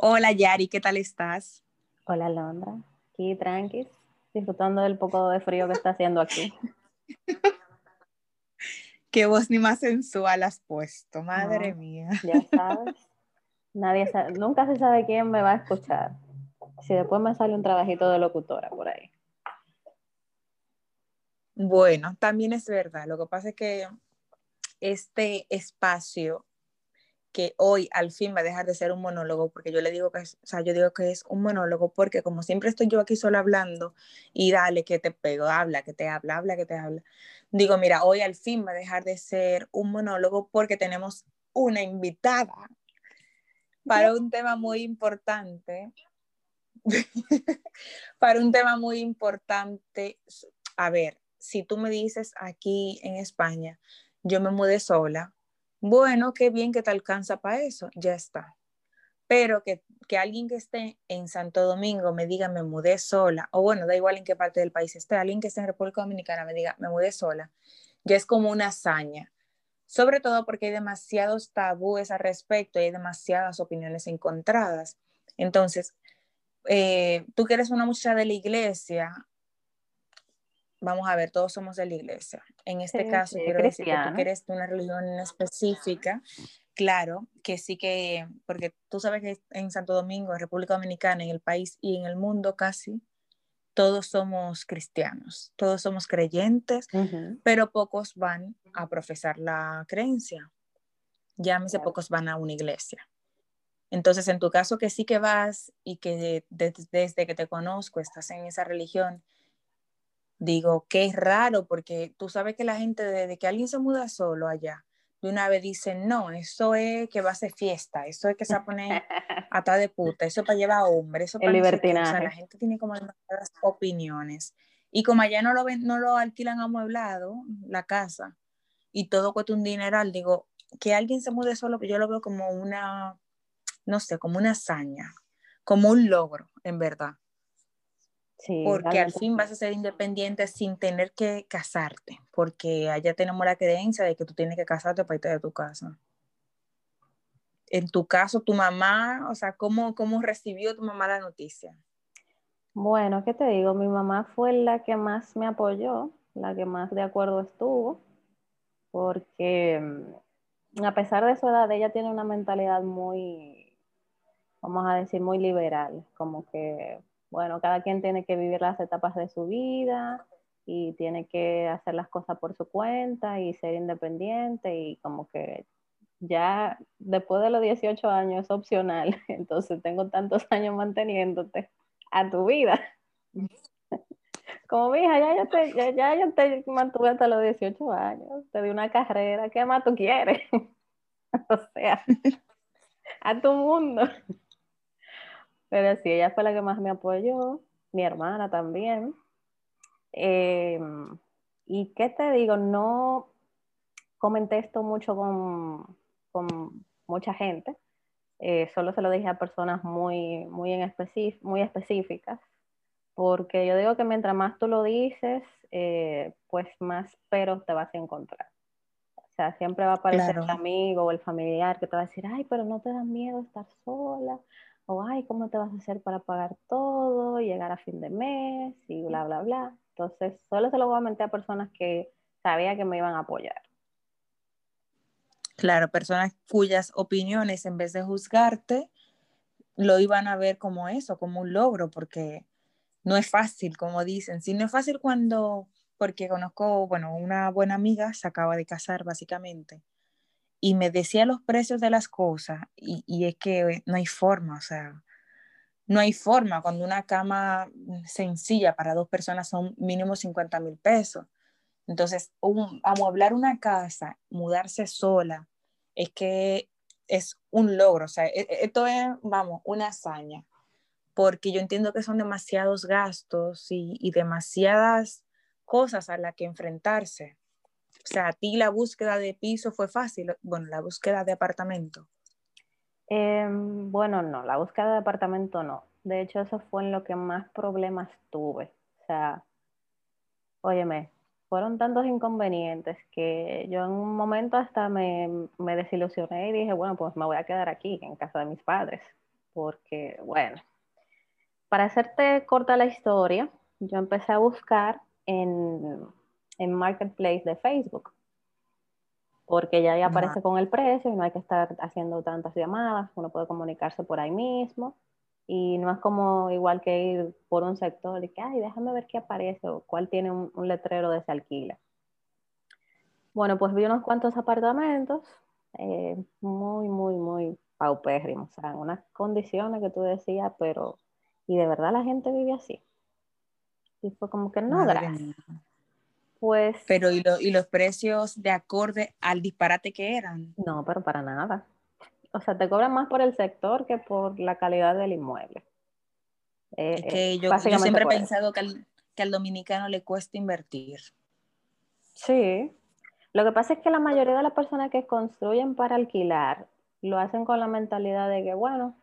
Hola Yari, ¿qué tal estás? Hola Londra, aquí tranqui, disfrutando del poco de frío que está haciendo aquí. Qué voz ni más sensual has puesto, madre mía. Ya sabes, nadie sabe, nunca se sabe quién me va a escuchar. Si después me sale un trabajito de locutora por ahí. Bueno, también es verdad. Lo que pasa es que este espacio que hoy al fin va a dejar de ser un monólogo, porque yo le digo que es, o sea, yo digo que es un monólogo porque como siempre estoy yo aquí solo hablando y dale que te pego, habla, que te habla, habla, que te habla. Digo, mira, hoy al fin va a dejar de ser un monólogo porque tenemos una invitada para un tema muy importante. para un tema muy importante. A ver, si tú me dices aquí en España, yo me mudé sola, bueno, qué bien que te alcanza para eso, ya está. Pero que, alguien que esté en Santo Domingo me diga, me mudé sola, o bueno, da igual en qué parte del país esté, alguien que esté en República Dominicana me diga, me mudé sola, ya es como una hazaña. Sobre todo porque hay demasiados tabúes al respecto y hay demasiadas opiniones encontradas. Entonces, eh, tú que eres una muchacha de la iglesia, vamos a ver, todos somos de la iglesia. En este caso, quiero decir que tú eres de una religión específica, claro, que sí que, porque tú sabes que en Santo Domingo, en República Dominicana, en el país y en el mundo casi, todos somos cristianos, todos somos creyentes, pero pocos van a profesar la creencia. Llámese, pocos van a una iglesia. Entonces, en tu caso que sí que vas y que desde que te conozco estás en esa religión digo, que es raro, porque tú sabes que la gente, desde que alguien se muda solo allá, de una vez dice, no, eso es que va a ser fiesta, eso es que se va a poner ata de puta, eso para llevar a hombre, eso para... El libertinaje. o sea, la gente tiene como demasiadas opiniones. Y como allá no lo, ven, no lo alquilan amueblado, la casa, y todo cuesta un dineral, digo, que alguien se mude solo, yo lo veo como una, no sé, como una hazaña, como un logro, en verdad porque al fin vas a ser independiente sin tener que casarte, porque allá tenemos la creencia de que tú tienes que casarte para irte de tu casa. En tu caso, tu mamá, o sea, ¿cómo, cómo recibió tu mamá la noticia? Bueno, ¿qué te digo? Mi mamá fue la que más me apoyó, la que más de acuerdo estuvo, porque mm, a pesar de su edad, ella tiene una mentalidad muy, vamos a decir, muy liberal, como que bueno, cada quien tiene que vivir las etapas de su vida y tiene que hacer las cosas por su cuenta y ser independiente y como que ya después de los 18 años es opcional, entonces tengo tantos años manteniéndote a tu vida. Como mi hija, ya yo te, ya, yo te mantuve hasta los 18 años, te di una carrera, ¿qué más tú quieres? o sea, a tu mundo. Pero sí, ella fue la que más me apoyó, mi hermana también. Em, y qué te digo, no comenté esto mucho con, con mucha gente, eh, solo se lo dije a personas muy, muy, en muy específicas, porque yo digo que mientras más tú lo dices, eh, pues más peros te vas a encontrar. O sea, siempre va a aparecer el amigo o el familiar que te va a decir, ay, pero no te da miedo estar sola, o ay, ¿cómo te vas a hacer para pagar todo, llegar a fin de mes y bla, bla, bla? Entonces, solo se lo mentir a personas que sabía que me iban a apoyar. Claro, personas cuyas opiniones, en vez de juzgarte, lo iban a ver como eso, como un logro, porque no es fácil, como dicen. Si no es fácil cuando, porque conozco, bueno, una buena amiga se acaba de casar básicamente y me decía los precios de las cosas y, es que no hay forma, o sea, no hay forma cuando una cama sencilla para dos personas son mínimo 50 mil pesos. Entonces, un, amueblar una casa, mudarse sola, es que es un logro, o sea, e, e, esto es, vamos, una hazaña, porque yo entiendo que son demasiados gastos y, y demasiadas cosas a las que enfrentarse. O sea, a ti la búsqueda de piso fue fácil, bueno, la búsqueda de apartamento. Em, bueno, no, la búsqueda de apartamento no. De hecho, eso fue en lo que más problemas tuve. O sea, óyeme, fueron tantos inconvenientes que yo en un momento hasta me, me, desilusioné y dije, bueno, pues me voy a quedar aquí, en casa de mis padres. porque, bueno, para hacerte corta la historia, yo empecé a buscar en, en Marketplace de Facebook, porque ya ahí aparece con el precio y no hay que estar haciendo tantas llamadas, uno puede comunicarse por ahí mismo y no es como igual que ir por un sector y que, ay, déjame ver qué aparece o cuál tiene un, letrero de ese alquila. Bueno, pues vi unos cuantos apartamentos eh, muy, muy, muy paupérrimos, o sea, en unas condiciones que tú decías, pero, y de verdad la gente vive así. Y fue como que no, gracias. Pues. Pero, ¿y, ¿y los precios de acorde al disparate que eran? No, pero para nada o sea, te cobran más por el sector que por la calidad del inmueble. Eh, que eh, yo, siempre he pensado que al, dominicano le cuesta invertir. Sí. Lo que pasa es que la mayoría de las personas que construyen para alquilar lo hacen con la mentalidad de que, bueno,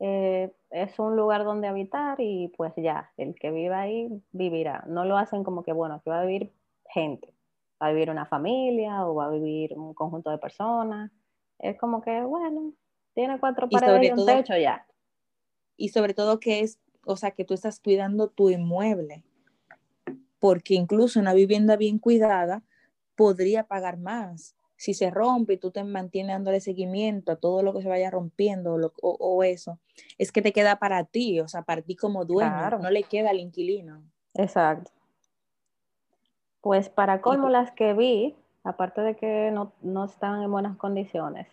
eh, es un lugar donde habitar y pues ya, el que viva ahí vivirá. No lo hacen como que, bueno, aquí va a vivir gente, va a vivir una familia o va a vivir un conjunto de personas es como que, bueno, tiene cuatro paredes y, un techo ya. Y sobre todo que es, o sea, que tú estás cuidando tu inmueble, porque incluso una vivienda bien cuidada podría pagar más. Si se rompe y tú te mantienes dándole seguimiento a todo lo que se vaya rompiendo o, eso, es que te queda para ti, o sea, para ti como dueño, no le queda al inquilino. Exacto. Pues para colmo las que vi, aparte de que no, no estaban en buenas condiciones,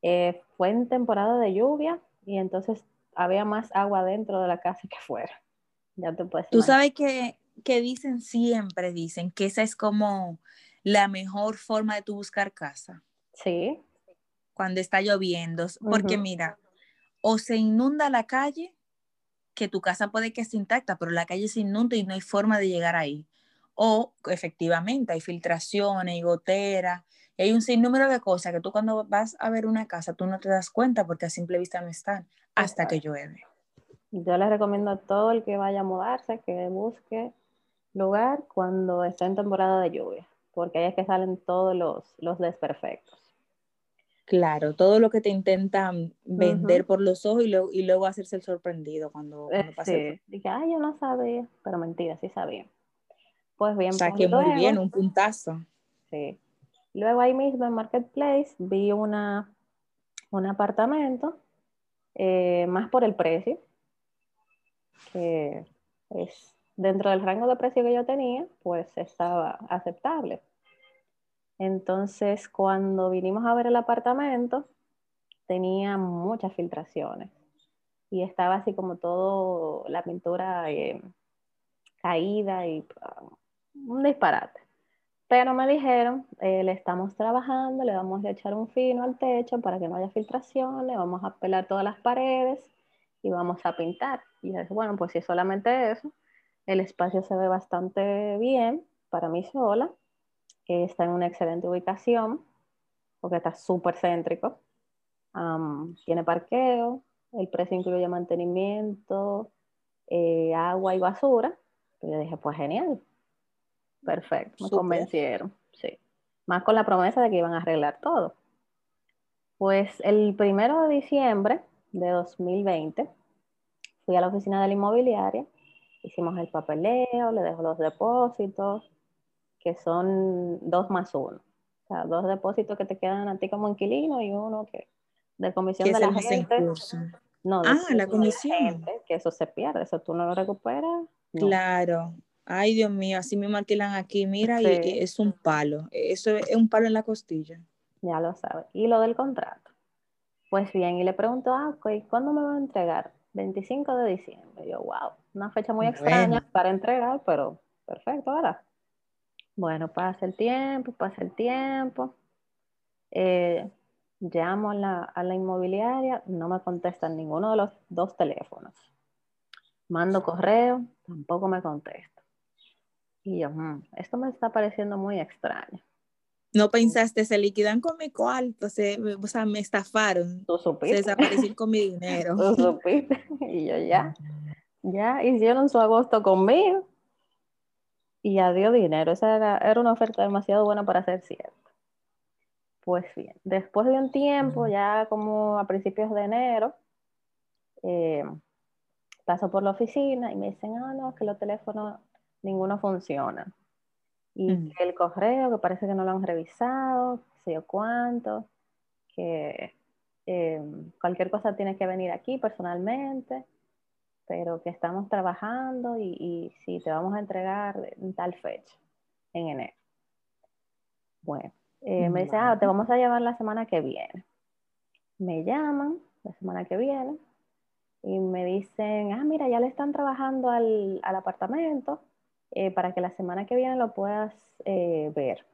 eh, fue en temporada de lluvia y entonces había más agua dentro de la casa que fuera. Ya te puedes Tú sabes que, que dicen siempre, dicen que esa es como la mejor forma de tu buscar casa. Sí. Cuando está lloviendo, porque mira, o se inunda la calle, que tu casa puede que esté intacta, pero la calle se inunda y no hay forma de llegar ahí o efectivamente hay filtraciones y goteras. Y hay un sinnúmero de cosas que tú cuando vas a ver una casa, tú no te das cuenta porque a simple vista no están hasta que llueve. Yo les recomiendo a todo el que vaya a mudarse que busque lugar cuando está en temporada de lluvia, porque ahí es que salen todos los, los desperfectos. Claro, todo lo que te intentan vender por los ojos y, y, luego hacerse el sorprendido cuando, cuando pasa. Sí, dije, ay, yo no sabía, pero mentira, sí sabía. Pues bien. O sea, que muy bien, un puntazo. Sí. Luego ahí mismo en Marketplace vi una, un apartamento, eh, más por el precio, que es dentro del rango de precio que yo tenía, pues estaba aceptable. Entonces, cuando vinimos a ver el apartamento, tenía muchas filtraciones y estaba así como todo la pintura eh, caída y un disparate. Pero me dijeron, eh, le estamos trabajando, le vamos a echar un fino al techo para que no haya filtración, le vamos a pelar todas las paredes y vamos a pintar. Y yo dije, bueno, pues si solamente eso, el espacio se ve bastante bien para mí sola, está en una excelente ubicación, porque está súper céntrico. tiene parqueo, el precio incluye mantenimiento, eh, agua y basura. Y yo dije, pues genial, Perfecto, me convencieron, sí. Más con la promesa de que iban a arreglar todo. Pues el primero de diciembre de 2020 fui a la oficina de la inmobiliaria, hicimos el papeleo, le dejo los depósitos, que son dos más uno. O sea, dos depósitos que te quedan a ti como inquilino y uno que de comisión de la gente. No, ah, la comisión. que eso se pierde, eso tú no lo recuperas. Claro. Ay, Dios mío, así me alquilan aquí, mira, y, es un palo. Eso es un palo en la costilla. Ya lo sabes. Y lo del contrato. Pues bien, y le pregunto, ah, ¿cuándo me van a entregar? 25 de diciembre. yo, wow, una fecha muy extraña para entregar, pero perfecto, ¿verdad? Bueno, pasa el tiempo, pasa el tiempo. Eh, llamo a la, a la inmobiliaria, no me contestan ninguno de los dos teléfonos. Mando correo, tampoco me contestan. Y yo, mm, esto me está pareciendo muy extraño. No pensaste, se liquidan con mi cuarto, se, o sea, me estafaron. ¿Tú supiste? Se desaparecieron con mi dinero. ¿Tú supiste? Y yo ya, ya hicieron su agosto conmigo y adiós dinero. Esa era, era una oferta demasiado buena para ser cierta. Pues bien, después de un tiempo, ya como a principios de enero, Eh, paso por la oficina y me dicen, ah, no, que los teléfonos, ninguno funciona. Y el correo, que parece que no lo han revisado, sé yo cuánto, que eh, cualquier cosa tiene que venir aquí personalmente, pero que estamos trabajando y, y si te vamos a entregar en tal fecha, en enero. Bueno, eh, me dicen, ah, te vamos a llevar la semana que viene. Me llaman la semana que viene y me dicen, ah, mira, ya le están trabajando al, al apartamento eh, para que la semana que viene lo puedas eh, ver.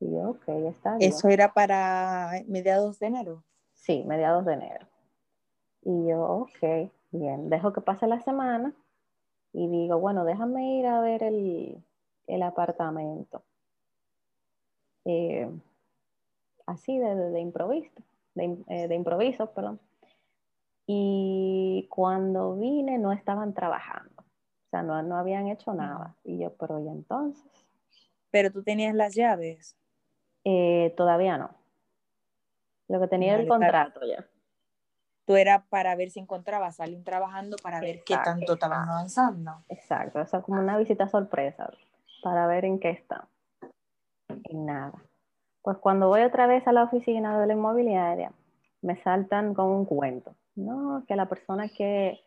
Y yo, ok, está bien. ¿Eso era para mediados de enero? Sí, mediados de enero. Y yo, ok, bien, dejo que pase la semana y digo, bueno, déjame ir a ver el, el apartamento. Eh, así de, de, improviso, de, de improviso, perdón. Y cuando vine no estaban trabajando, sea, no, no habían hecho nada. Y yo, pero ¿y entonces? Pero tú tenías las llaves. Eh, todavía no. Lo que tenía el contrato ya. Tú era para ver si encontrabas a alguien trabajando para ver qué tanto estaban avanzando. Exacto, o sea, como una visita sorpresa para ver en qué están. Y nada. Pues cuando voy otra vez a la oficina de la inmobiliaria, me saltan con un cuento. No, que la persona que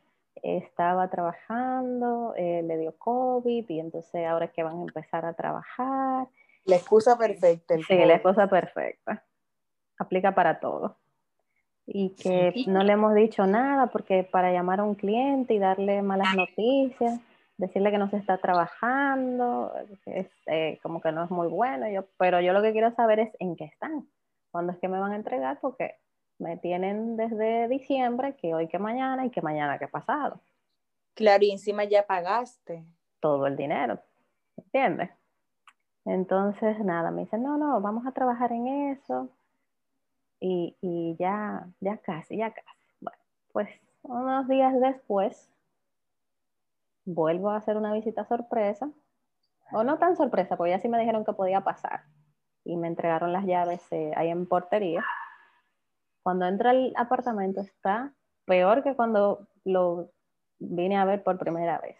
estaba trabajando eh, le dio COVID y entonces ahora es que van a empezar a trabajar. La excusa perfecta. sí, la excusa perfecta. Aplica para todo. Y que no le hemos dicho nada porque para llamar a un cliente y darle malas noticias, decirle que no se está trabajando, es, eh, como que no es muy bueno. Yo, pero yo lo que quiero saber es en qué están, cuándo es que me van a entregar, porque me tienen desde diciembre, que hoy que mañana y que mañana que pasado. Claro, y encima ya pagaste. Todo el dinero, ¿entiendes? Entonces, nada, me dicen, no, no, vamos a trabajar en eso. Y, y ya, ya casi, ya casi. Bueno, pues unos días después, vuelvo a hacer una visita sorpresa. O no tan sorpresa, porque ya sí me dijeron que podía pasar. Y me entregaron las llaves eh, ahí en portería cuando entra al apartamento está peor que cuando lo vine a ver por primera vez.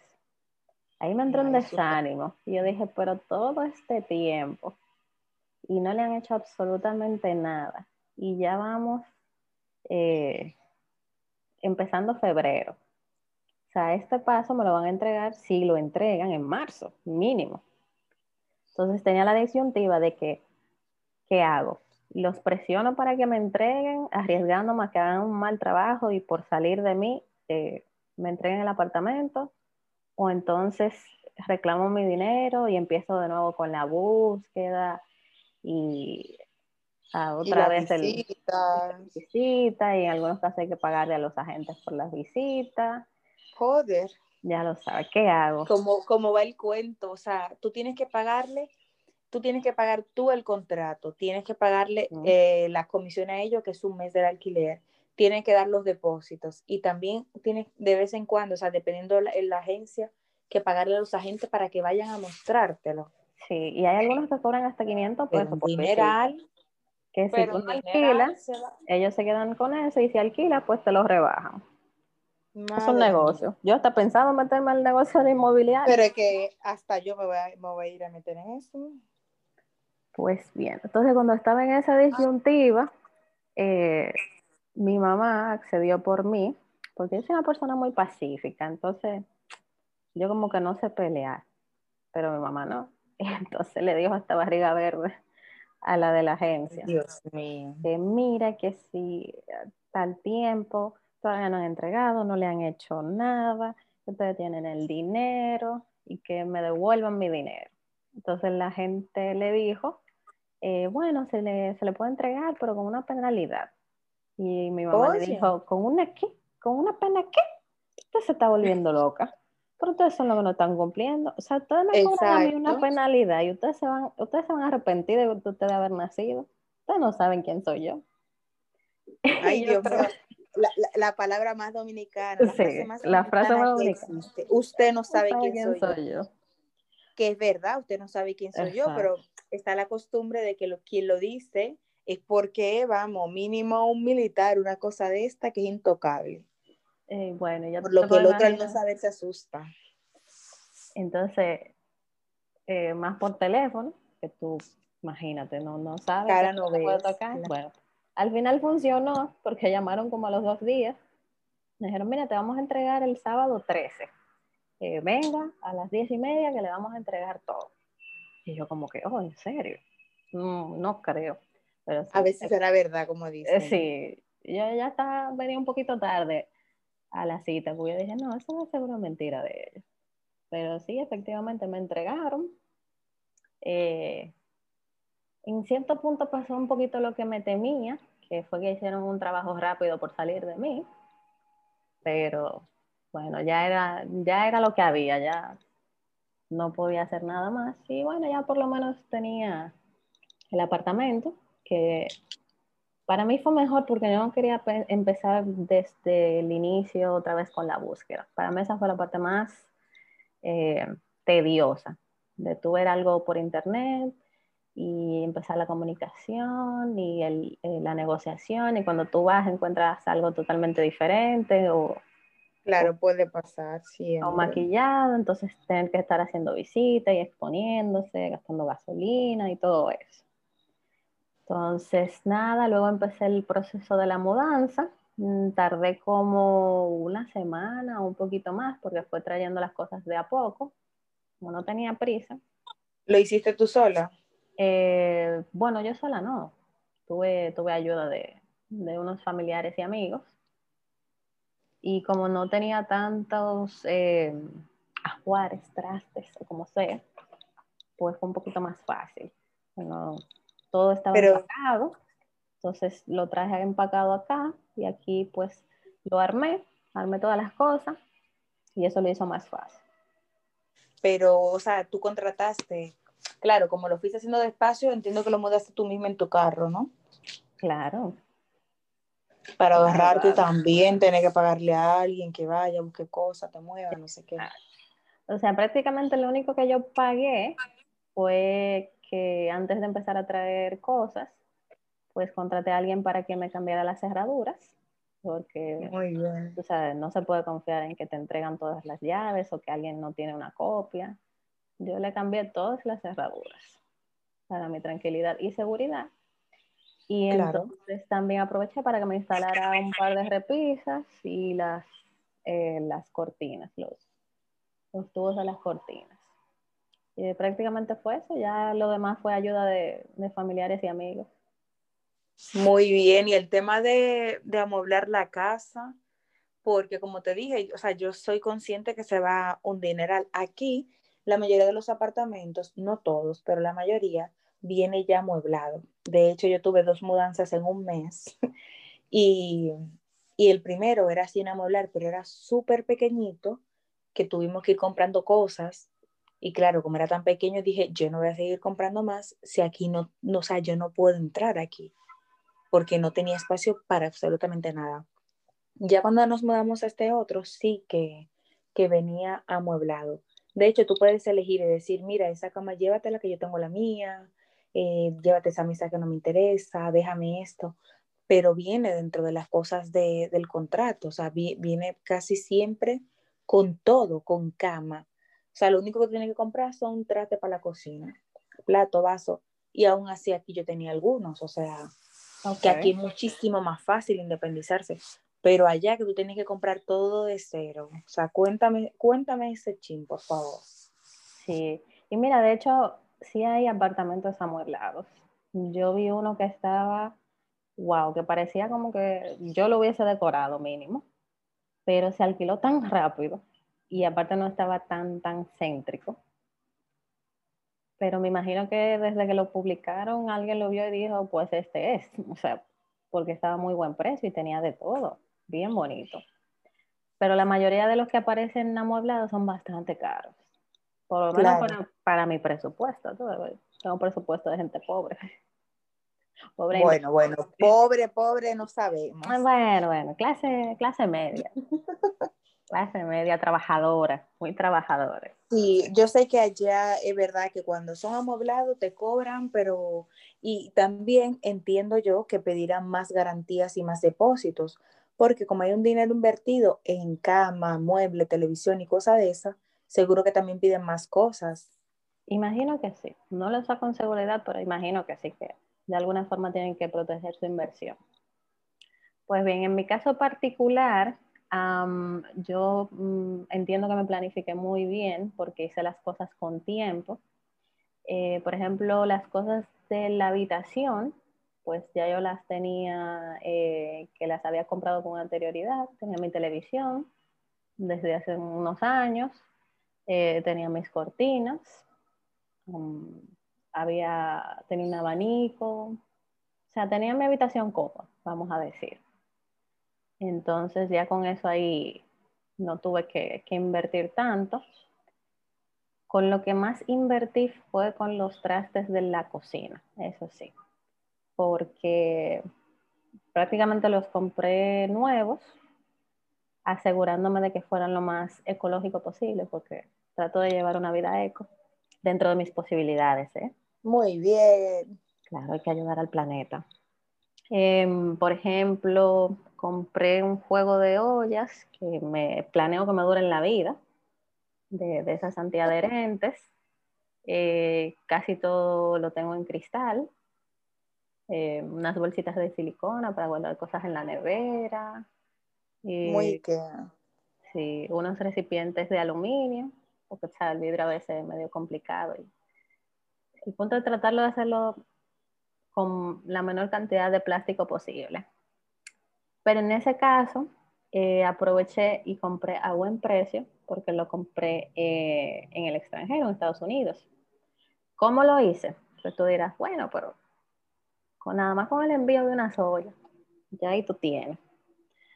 Ahí me entró un desánimo. Y yo dije, pero todo este tiempo y no le han hecho absolutamente nada. Y ya vamos eh, empezando febrero. O sea, este paso me lo van a entregar si lo entregan en marzo, mínimo. Entonces tenía la disyuntiva de que, ¿qué hago? Los presiono para que me entreguen, arriesgándome a que hagan un mal trabajo y por salir de mí eh, me entreguen el apartamento, o entonces reclamo mi dinero y empiezo de nuevo con la búsqueda y a otra vez el visita y en algunos casos hay que pagarle a los agentes por las visitas. Joder. Ya lo sabes, ¿qué hago? Como, como va el cuento, o sea, tú tienes que pagarle tú tienes que pagar tú el contrato, tienes que pagarle eh, las comisiones a ellos, que es un mes del alquiler, tienes que dar los depósitos y también tienes de vez en cuando, o sea, dependiendo de la, la agencia, que pagarle a los agentes para que vayan a mostrártelo. Sí, y hay algunos que cobran hasta 500 pesos por dineral, que si tú no alquilas, ellos se quedan con eso y si alquilas, pues te lo rebajan. es un negocio. Yo hasta pensaba meterme al negocio de inmobiliario. Pero es que hasta yo me voy, a, me voy a ir a meter en eso. Pues bien, entonces cuando estaba en esa disyuntiva, eh, mi mamá accedió por mí, porque yo soy una persona muy pacífica, entonces yo como que no sé pelear, pero mi mamá no. Entonces le dijo esta barriga verde a la de la agencia. Dios mío. Que mira que si tal tiempo todavía no han entregado, no le han hecho nada, ustedes tienen el dinero y que me devuelvan mi dinero. Entonces la gente le dijo eh, bueno, se le, se le puede entregar, pero con una penalidad. Y mi mamá le dijo, ¿con una qué? ¿Con una pena qué? Usted se está volviendo loca. Pero ustedes son los que no están cumpliendo. O sea, ustedes me cobran a mí una penalidad y ustedes se van, ustedes se van a arrepentir de ustedes haber nacido. Ustedes no saben quién soy yo. Ay, Dios mío. La, la, palabra más dominicana. La frase más la frase más dominicana. Usted no sabe, quién, soy, yo. Que es verdad, usted no sabe quién soy yo, pero está la costumbre de que lo, quien lo dice es porque, vamos, mínimo un militar, una cosa de esta que es intocable. Eh, bueno, ya Por lo que el otro al no saber se asusta. Entonces, eh, más por teléfono, que tú, imagínate, no, no sabes. Cara no ves, tocar. Bueno, al final funcionó porque llamaron como a los dos días. Me dijeron, mira, te vamos a entregar el sábado 13. Eh, venga a las diez y media que le vamos a entregar todo. Y yo como que, oh, ¿en serio? No, no creo. Pero a veces será verdad, como dice. sí, yo ya estaba, venía un poquito tarde a la cita, porque yo dije, no, eso no es seguro mentira de ellos. Pero sí, efectivamente me entregaron. Eh, en cierto punto pasó un poquito lo que me temía, que fue que hicieron un trabajo rápido por salir de mí. Pero bueno, ya era, ya era lo que había, ya no podía hacer nada más. Y bueno, ya por lo menos tenía el apartamento, que para mí fue mejor porque yo no quería empezar desde el inicio otra vez con la búsqueda. Para mí esa fue la parte más eh, tediosa, de tú ver algo por internet y empezar la comunicación y el, eh, la negociación y cuando tú vas encuentras algo totalmente diferente o... Claro, puede pasar, sí. O maquillado, entonces tener que estar haciendo visitas y exponiéndose, gastando gasolina y todo eso. Entonces, nada, luego empecé el proceso de la mudanza. Mm, tardé como una semana o un poquito más porque fue trayendo las cosas de a poco. Como no tenía prisa. ¿Lo hiciste tú sola? Eh, bueno, yo sola no. Tuve, tuve ayuda de, de, unos familiares y amigos. Y como no tenía tantos eh, ajuares, trastes o como sea, pues fue un poquito más fácil. Bueno, todo estaba empacado. Entonces lo traje empacado acá y aquí pues lo armé, armé todas las cosas y eso lo hizo más fácil. Pero, o sea, tú contrataste Claro, como lo fuiste haciendo despacio, entiendo que lo mudaste tú mismo en tu carro, ¿no? Claro. Para ahorrarte también, tener que pagarle a alguien que vaya, busque cosas, te mueva, no sé qué. O sea, prácticamente lo único que yo pagué fue que antes de empezar a traer cosas, pues contraté a alguien para que me cambiara las cerraduras, porque Muy bien. O sea, no se puede confiar en que te entregan todas las llaves o que alguien no tiene una copia. Yo le cambié todas las cerraduras para mi tranquilidad y seguridad. Y entonces también aproveché para que me instalara un par de repisas y las, eh, las cortinas, los, los tubos de las cortinas. Y prácticamente fue eso, ya lo demás fue ayuda de, de familiares y amigos. Muy bien, y el tema de, de, amueblar la casa, porque como te dije, o sea, yo soy consciente que se va un dineral aquí la mayoría de los apartamentos, no todos, pero la mayoría, viene ya amueblado. De hecho, yo tuve dos mudanzas en un mes y, el primero era sin amueblar, pero era súper pequeñito que tuvimos que ir comprando cosas. Y claro, como era tan pequeño, dije, yo no voy a seguir comprando más si aquí no, no o sea, yo no puedo entrar aquí porque no tenía espacio para absolutamente nada. Ya cuando nos mudamos a este otro, sí que, que venía amueblado. De hecho, tú puedes elegir y decir, mira, esa cama llévatela que yo tengo la mía, eh, llévate esa mesa que no me interesa, déjame esto, pero viene dentro de las cosas del contrato, o sea, viene casi siempre con todo, con cama. O sea, lo único que tiene que comprar son trastes para la cocina, plato, vaso, y aún así aquí yo tenía algunos, o sea, que aquí es muchísimo más fácil independizarse pero allá que tú tienes que comprar todo de cero. O sea, cuéntame, cuéntame ese chin, por favor. Sí, y mira, de hecho, sí hay apartamentos amueblados. Yo vi uno que estaba, wow, que parecía como que yo lo hubiese decorado mínimo, pero se alquiló tan rápido y aparte no estaba tan, tan céntrico. Pero me imagino que desde que lo publicaron alguien lo vio y dijo, pues este es, o sea, porque estaba muy buen precio y tenía de todo bien bonito. Pero la mayoría de los que aparecen amueblados son bastante caros. Por lo menos para, mi presupuesto. Tengo presupuesto de gente pobre. pobre bueno, bueno, pobre, pobre, no sabemos. Bueno, bueno, clase, clase media. clase media, trabajadora, muy trabajadora. Sí, yo sé que allá es verdad que cuando son amueblados te cobran, pero y también entiendo yo que pedirán más garantías y más depósitos, porque como hay un dinero invertido en cama, mueble, televisión y cosas de esas, seguro que también piden más cosas. Imagino que sí. No lo sé con seguridad, pero imagino que sí, que de alguna forma tienen que proteger su inversión. Pues bien, en mi caso particular, yo mm, entiendo que me planifiqué muy bien porque hice las cosas con tiempo. Eh, por ejemplo, las cosas de la habitación, pues ya yo las tenía, eh, que las había comprado con anterioridad. Tenía mi televisión desde hace unos años, eh, tenía mis cortinas, um, había, tenía un abanico, o sea, tenía mi habitación cómoda, vamos a decir. Entonces ya con eso ahí no tuve que, que invertir tanto. Con lo que más invertí fue con los trastes de la cocina, eso sí, porque prácticamente los compré nuevos, asegurándome de que fueran lo más ecológico posible, porque trato de llevar una vida eco dentro de mis posibilidades. ¿eh? Muy bien. Claro, hay que ayudar al planeta. Em, por ejemplo, compré un juego de ollas que me planeo que me duren la vida, de, de esas antiadherentes. Eh, casi todo lo tengo en cristal. Eh, unas bolsitas de silicona para guardar cosas en la nevera. Muy que. Sí, unos recipientes de aluminio, porque el vidrio a veces es medio complicado. Y el punto es tratarlo de hacerlo con la menor cantidad de plástico posible. Pero en ese caso, eh, aproveché y compré a buen precio porque lo compré eh, en el extranjero, en Estados Unidos. ¿Cómo lo hice? Pues tú dirás, bueno, pero con nada más con el envío de una soya, ya ahí tú tienes.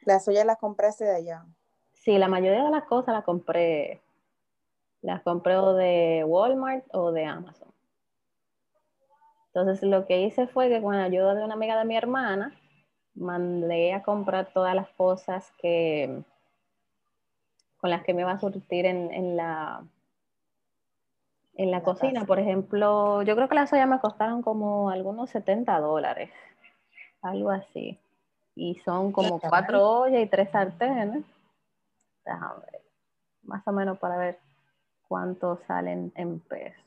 ¿La soya la compraste de allá? Sí, la mayoría de las cosas las compré, las compré o de Walmart o de Amazon. Entonces lo que hice fue que con la ayuda de una amiga de mi hermana, mandé a comprar todas las cosas que con las que me iba a surtir en, la en la, cocina. Por ejemplo, yo creo que las ollas me costaron como algunos 70 dólares, algo así. Y son como cuatro ollas y tres sartenes. Déjame ver, más o menos para ver cuánto salen en pesos.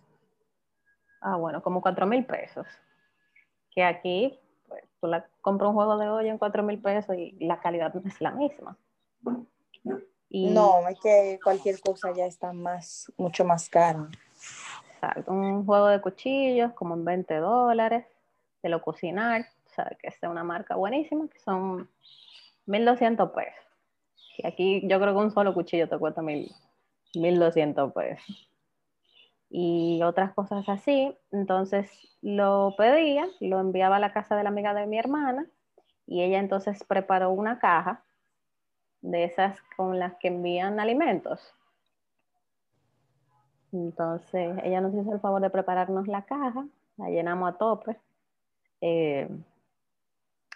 Ah, bueno, como cuatro mil pesos. Que aquí tú la compras un juego de olla en 4 mil pesos y la calidad no es la misma. no, es que cualquier cosa ya está más, mucho más cara. Exacto, un juego de cuchillos como en 20 dólares, de lo cocinar, o sea, que es una marca buenísima, que son 1200 pesos. Y aquí yo creo que un solo cuchillo te cuesta 1200 pesos y otras cosas así. Entonces lo pedía, lo enviaba a la casa de la amiga de mi hermana y ella entonces preparó una caja de esas con las que envían alimentos. Entonces ella nos hizo el favor de prepararnos la caja, la llenamos a tope. Eh,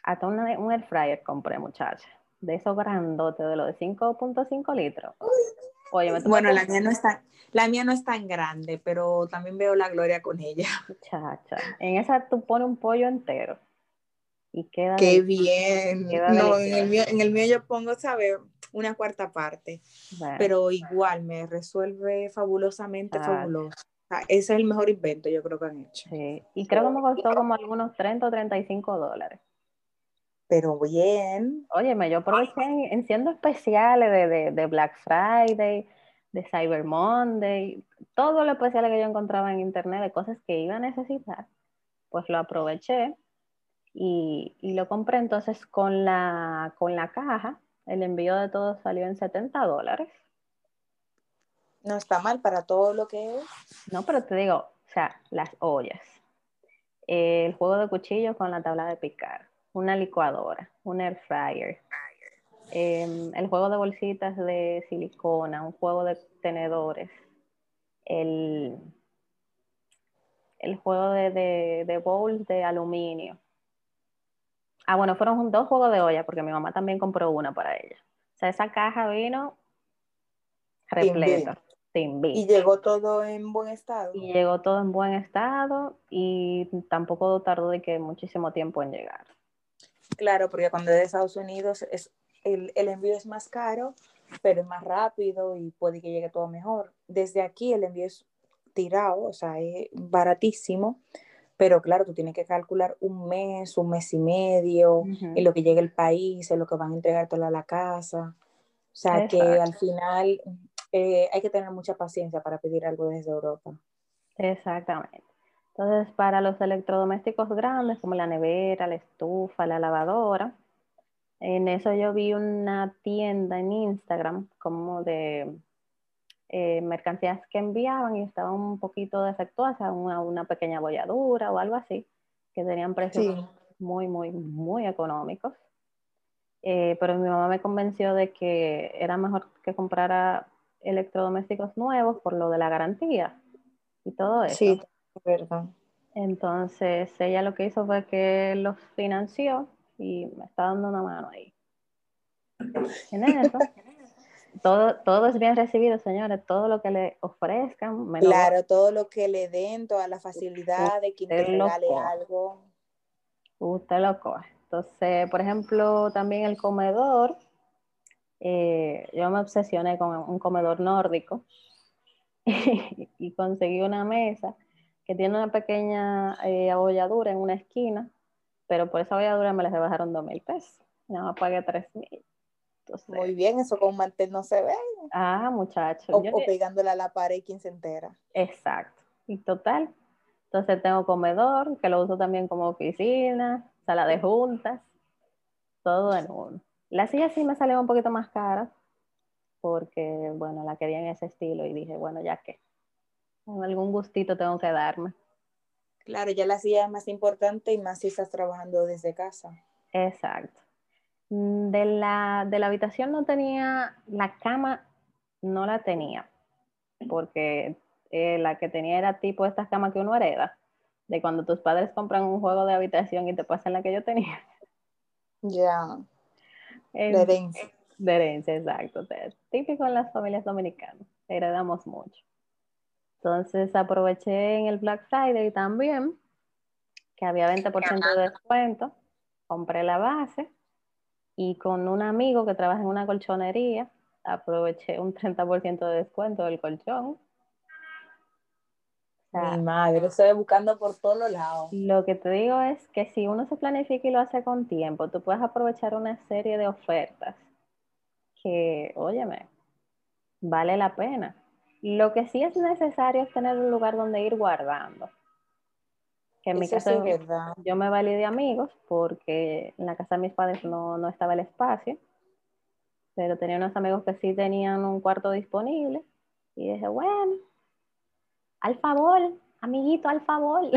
hasta un air fryer compré, muchacha, de esos grandotes, de los de 5.5 litros bueno, la mía, no está, la mía no es tan grande, pero también veo la gloria con ella. Chacha. En esa tú pones un pollo entero. Y queda. Qué bien. no, en el, mío, en el, mío, yo pongo, ¿sabes? Una cuarta parte. Pero igual me resuelve fabulosamente fabuloso. ese es el mejor invento, yo creo que han hecho. Sí. Y creo que me costó como algunos 30 o 35 dólares pero bien. Óyeme, yo aproveché en, siendo especiales de, de, Black Friday, de Cyber Monday, todo lo especial que yo encontraba en internet de cosas que iba a necesitar, pues lo aproveché y, y lo compré entonces con la, con la caja. El envío de todo salió en 70 dólares. No está mal para todo lo que es. No, pero te digo, o sea, las ollas, el juego de cuchillos con la tabla de picar, una licuadora, un air fryer, em, el juego de bolsitas de silicona, un juego de tenedores, el, el juego de, de, de bowls de aluminio. Ah, bueno, fueron dos juegos de olla porque mi mamá también compró una para ella. O sea, esa caja vino repleta. Y llegó todo en buen estado. Y llegó todo en buen estado y tampoco tardó de que muchísimo tiempo en llegar. Claro, porque cuando es de Estados Unidos es el, el envío es más caro, pero es más rápido y puede que llegue todo mejor. Desde aquí el envío es tirado, o sea, es baratísimo, pero claro, tú tienes que calcular un mes, un mes y medio, en lo que llegue el país, en lo que van a entregar a la casa. O sea, que al final eh, hay que tener mucha paciencia para pedir algo desde Europa. Exactamente. Entonces, para los electrodomésticos grandes, como la nevera, la estufa, la lavadora, en eso yo vi una tienda en Instagram como de eh, mercancías que enviaban y estaban un poquito defectuosas, una, una pequeña bolladura o algo así, que tenían precios muy, muy, muy económicos. Eh, pero mi mamá me convenció de que era mejor que comprara electrodomésticos nuevos por lo de la garantía y todo eso. Sí, verdad. Entonces ella lo que hizo fue que los financió y me está dando una mano ahí. En eso. todo, todo es bien recibido, señores. Todo lo que le ofrezcan. claro, todo lo que le den, toda la facilidad de quien te regale algo. Usted lo coge. Entonces, por ejemplo, también el comedor. Eh, yo me obsesioné con un comedor nórdico y conseguí una mesa que tiene una pequeña eh, abolladura en una esquina pero por esa bolladura me les rebajaron dos mil pesos. Nada más pagué tres mil. Muy bien, eso con mantel no se ve. Ah, muchacho. O, pegándola a la pared quien se entera. Exacto. Y total. Entonces tengo comedor, que lo uso también como oficina, sala de juntas, todo en uno. La silla sí me salió un poquito más cara, porque, bueno, la quería en ese estilo y dije, bueno, ya que, algún gustito tengo que darme. Claro, ya la silla es más importante y más si estás trabajando desde casa. Exacto. De la, de la habitación no tenía, la cama no la tenía, porque eh, la que tenía era tipo estas camas que uno hereda, de cuando tus padres compran un juego de habitación y te pasan la que yo tenía. Ya. de herencia. De herencia, exacto. típico en las familias dominicanas, heredamos mucho. Entonces aproveché en el Black Friday también, que había 20% de descuento, compré la base y con un amigo que trabaja en una colchonería, aproveché un 30% de descuento del colchón. Mi madre, estoy buscando por todos lados. Lo que te digo es que si uno se planifica y lo hace con tiempo, tú puedes aprovechar una serie de ofertas que, óyeme, vale la pena. Lo que sí es necesario es tener un lugar donde ir guardando. Que en mi caso yo me valí de amigos porque en la casa de mis padres no, no estaba el espacio, pero tenía unos amigos que sí tenían un cuarto disponible y dije, bueno, al favor, amiguito, al favor.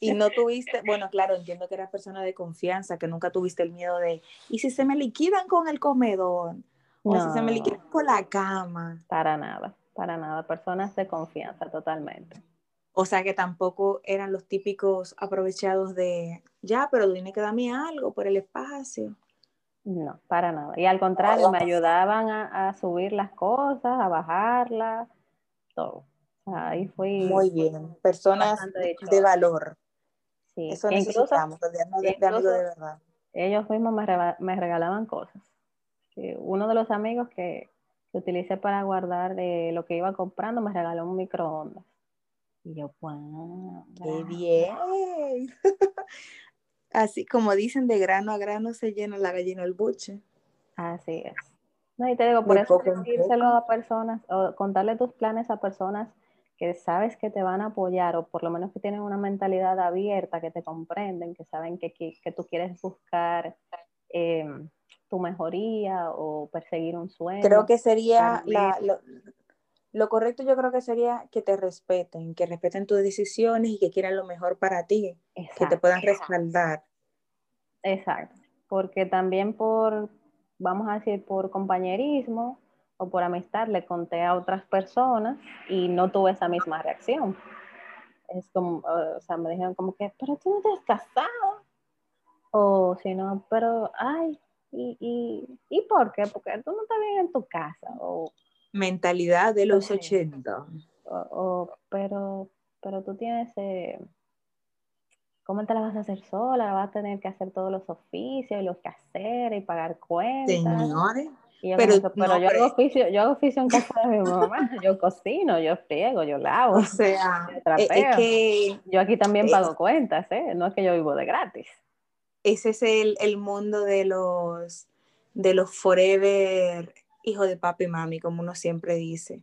Y no tuviste, bueno, claro, entiendo que eras persona de confianza, que nunca tuviste el miedo de, ¿y si se me liquidan con el comedor? O si se me liquida con la cama. Para nada, para nada. Personas de confianza totalmente. O sea que tampoco eran los típicos aprovechados de, ya, pero tiene que darme algo por el espacio. No, para nada. Y al contrario, me ayudaban a, subir las cosas, a bajarlas, todo. ahí fui. Muy bien. Personas de valor. Sí. Eso necesitamos, de, de, de verdad. Ellos mismos me, me regalaban cosas uno de los amigos que, que utilicé para guardar lo que iba comprando me regaló un microondas. Y yo, wow. ¡Qué bien! Así como dicen, de grano a grano se llena la gallina el buche. Así es. No, y te digo, por eso decírselo a personas, o contarle tus planes a personas que sabes que te van a apoyar, o por lo menos que tienen una mentalidad abierta, que te comprenden, que saben que, que, tú quieres buscar eh, tu mejoría o perseguir un sueño. Creo que sería lo, correcto, yo creo que sería que te respeten, que respeten tus decisiones y que quieran lo mejor para ti, que te puedan respaldar. Exacto, porque también por, vamos a decir, por compañerismo o por amistad le conté a otras personas y no tuve esa misma reacción. Es como, o sea, me dijeron como que, pero tú no te has casado. O si no, pero, ay, ¿Y, y, ¿Y por qué? Porque tú no estás bien en tu casa. O, Mentalidad de los 80. O, pero, pero tú tienes, eh, ¿cómo te la vas a hacer sola? Vas a tener que hacer todos los oficios y los quehaceres y pagar cuentas. Señores. pero, yo, hago oficio, yo hago oficio en casa de mi mamá, yo cocino, yo friego, yo lavo, o sea, Es que, yo aquí también pago cuentas, ¿eh? no es que yo vivo de gratis. Ese es el, el mundo de los, de los forever hijos de papi y mami, como uno siempre dice,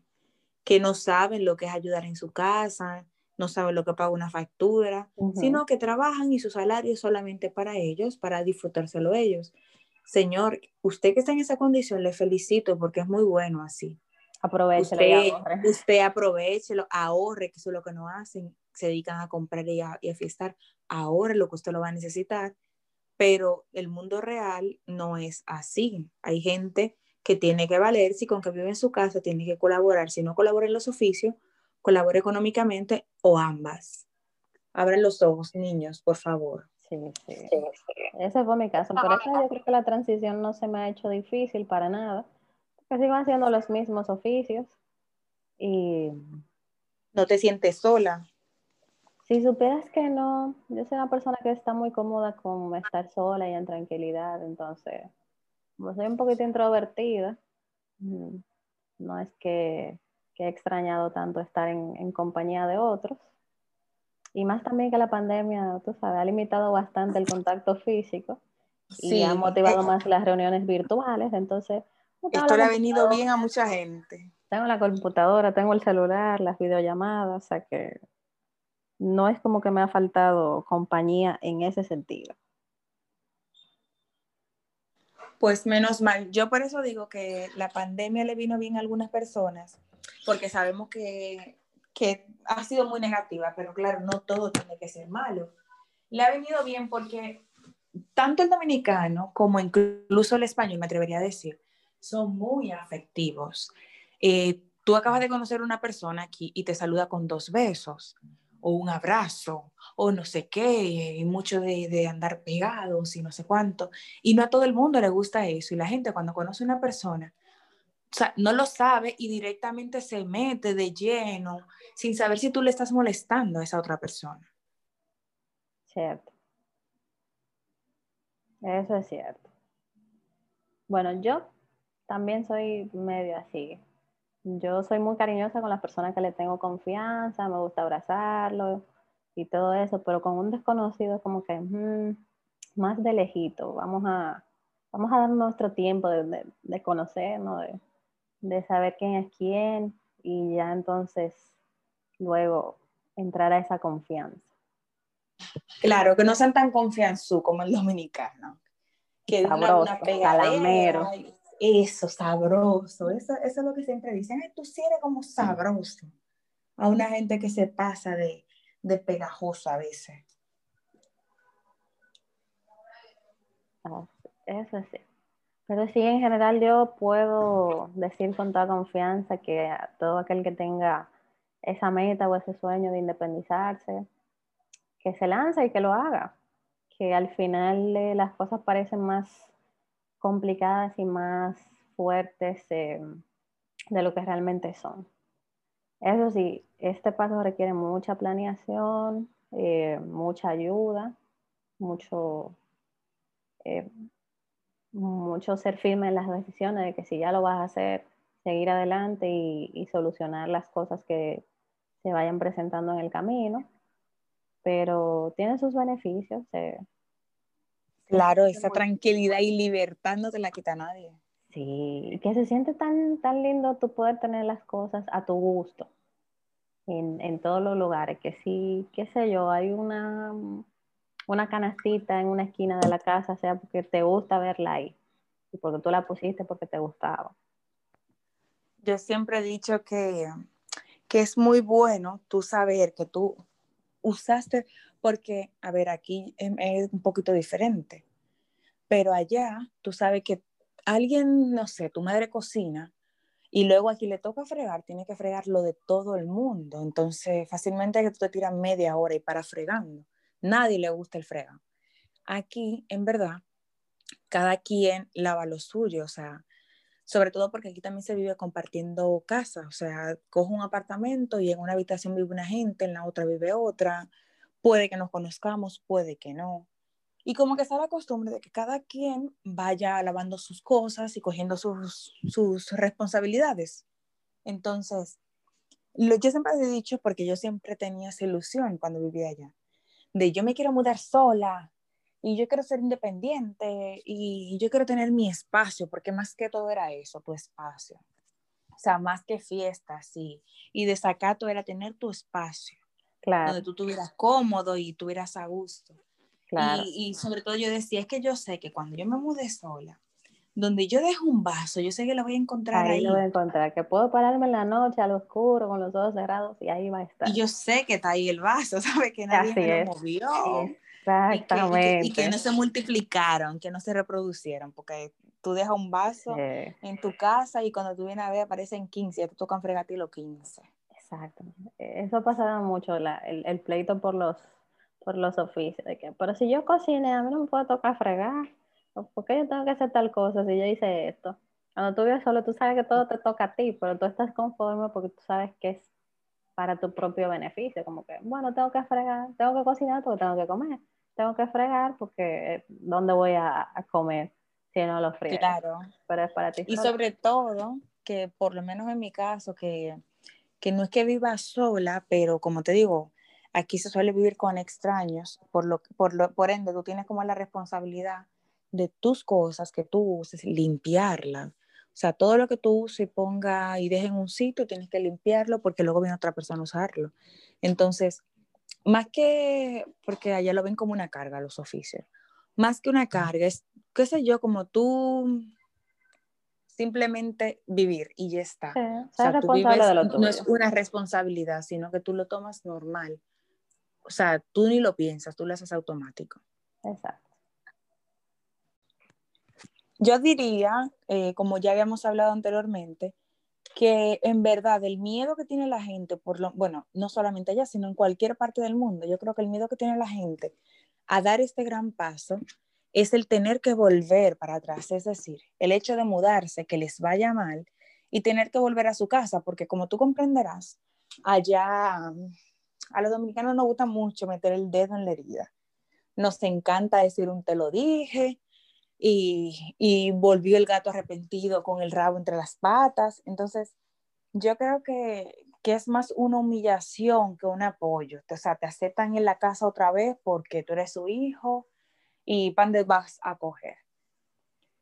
que no saben lo que es ayudar en su casa, no saben lo que paga una factura, sino que trabajan y su salario es solamente para ellos, para disfrutárselo ellos. Señor, usted que está en esa condición, le felicito porque es muy bueno así. Aprovechelo usted, usted aprovechelo, ahorre, que eso es lo que no hacen, se dedican a comprar y a, y a fiestar, ahorre lo que usted lo va a necesitar, pero el mundo real no es así. Hay gente que tiene que valer, si con que vive en su casa tiene que colaborar, si no colabora en los oficios, colabore económicamente o ambas. Abran los ojos, niños, por favor. Sí, sí. Ese fue mi caso. Por eso yo creo que la transición no se me ha hecho difícil para nada. Porque sigo haciendo los mismos oficios. Y. ¿No te sientes sola? Si supieras que no, yo soy una persona que está muy cómoda con estar sola y en tranquilidad, entonces, como soy un poquito introvertida, mm, no es que que he extrañado tanto estar en, compañía de otros. Y más también que la pandemia, tú sabes, ha limitado bastante el contacto físico y ha motivado más las reuniones virtuales. Entonces, esto le ha venido bien a mucha gente. Tengo la computadora, tengo el celular, las videollamadas, o sea que no es como que me ha faltado compañía en ese sentido. Pues menos mal. Yo por eso digo que la pandemia le vino bien a algunas personas porque sabemos que, que ha sido muy negativa, pero claro, no todo tiene que ser malo. Le ha venido bien porque tanto el dominicano como incluso el español, me atrevería a decir, son muy afectivos. Eh, tú acabas de conocer una persona aquí y te saluda con dos besos o un abrazo o no sé qué, y mucho de, de, andar pegados y no sé cuánto. Y no a todo el mundo le gusta eso. Y la gente cuando conoce a una persona o sea, no lo sabe y directamente se mete de lleno sin saber si tú le estás molestando a esa otra persona. Cierto. Eso es cierto. Bueno, yo también soy medio así. Yo soy muy cariñosa con las personas que le tengo confianza, me gusta abrazarlo y todo eso, pero con un desconocido como que mm, más de lejito. Vamos a, vamos a dar nuestro tiempo de, de, de conocernos, de, de saber quién es quién y ya entonces luego entrar a esa confianza. Claro, que no sean tan confianzú como el dominicano. Que sabroso, una, calamero. Eso, sabroso. Eso, es lo que siempre dicen. tú sí eres como sabroso. A una gente que se pasa de, de pegajoso a veces. Ah, eso sí. Pero sí, en general yo puedo decir con toda confianza que todo aquel que tenga esa meta o ese sueño de independizarse, que se lance y que lo haga, que al final eh, las cosas parecen más complicadas y más fuertes eh, de lo que realmente son. Eso sí, este paso requiere mucha planeación, eh, mucha ayuda, mucho mucho ser firme en las decisiones de que si ya lo vas a hacer, seguir adelante y, solucionar las cosas que se vayan presentando en el camino. Pero tiene sus beneficios. Claro, esa tranquilidad y libertad no te la quita nadie. Sí, que se siente tan, tan lindo tu poder tener las cosas a tu gusto en, en todos los lugares. Que sí, qué sé yo, hay una una canastita en una esquina de la casa, sea porque te gusta verla ahí y porque tú la pusiste porque te gustaba. Yo siempre he dicho que, que es muy bueno tú saber que tú usaste, porque, a ver, aquí es un poquito diferente, pero allá tú sabes que alguien, no sé, tu madre cocina y luego aquí le toca fregar, tiene que fregar lo de todo el mundo. Entonces, fácilmente que tú te tiras media hora y para fregando. Nadie le gusta el frega. Aquí, en verdad, cada quien lava lo suyo, o sea, sobre todo porque aquí también se vive compartiendo casas, o sea, cojo un apartamento y en una habitación vive una gente, en la otra vive otra, puede que nos conozcamos, puede que no. Y como que está la costumbre de que cada quien vaya lavando sus cosas y cogiendo sus, sus responsabilidades. Entonces, lo, yo siempre he dicho, porque yo siempre tenía esa ilusión cuando vivía allá, de yo me quiero mudar sola y yo quiero ser independiente y yo quiero tener mi espacio, porque más que todo era eso, tu espacio. O sea, más que fiestas y, y desacato era tener tu espacio. Claro. Donde tú estuvieras cómodo y tuvieras a gusto. Claro. Y, y, sobre todo yo decía, es que yo sé que cuando yo me mude sola, donde yo dejo un vaso, yo sé que lo voy a encontrar ahí. Ahí lo voy a encontrar, que puedo pararme en la noche al oscuro con los ojos cerrados y ahí va a estar. Y yo sé que está ahí el vaso, ¿sabes? Que nadie me lo movió. Exactamente. Y que, y, que, no se multiplicaron, que no se reproducieron, porque tú dejas un vaso en tu casa y cuando tú vienes a ver aparecen 15, ya te tocan fregar los 15. Exacto. Eso pasaba mucho, la, el, el, pleito por los, por los oficios. De que, pero si yo cocine, a mí no me puede tocar fregar. ¿Por qué yo tengo que hacer tal cosa si yo hice esto? Cuando tú vives solo, tú sabes que todo te toca a ti, pero tú estás conforme porque tú sabes que es para tu propio beneficio. Como que, bueno, tengo que fregar, tengo que cocinar porque tengo que comer. Tengo que fregar porque eh, ¿dónde voy a, a comer si no lo friego? Claro. Pero es para ti. Y sobre todo, que por lo menos en mi caso, que que no es que viva sola, pero como te digo, aquí se suele vivir con extraños, por, lo, por, lo, por ende tú tienes como la responsabilidad de tus cosas que tú uses, limpiarlas. O sea, todo lo que tú uses y ponga y deje en un sitio, tienes que limpiarlo porque luego viene otra persona a usarlo. Entonces, más que, porque allá lo ven como una carga los oficios, más que una carga, es, qué sé yo, como tú simplemente vivir y ya está. o sea, tú vives, no es una responsabilidad, sino que tú lo tomas normal. O sea, tú ni lo piensas, tú lo haces automático. Exacto. Yo diría, eh, como ya habíamos hablado anteriormente, que en verdad el miedo que tiene la gente, por lo, bueno, no solamente allá, sino en cualquier parte del mundo, yo creo que el miedo que tiene la gente a dar este gran paso es el tener que volver para atrás, es decir, el hecho de mudarse, que les vaya mal y tener que volver a su casa, porque como tú comprenderás, allá a los dominicanos nos gusta mucho meter el dedo en la herida. Nos encanta decir un te lo dije y, y volvió el gato arrepentido con el rabo entre las patas. Entonces, yo creo que, que es más una humillación que un apoyo. O sea, te aceptan en la casa otra vez porque tú eres su hijo y pan de vas a coger.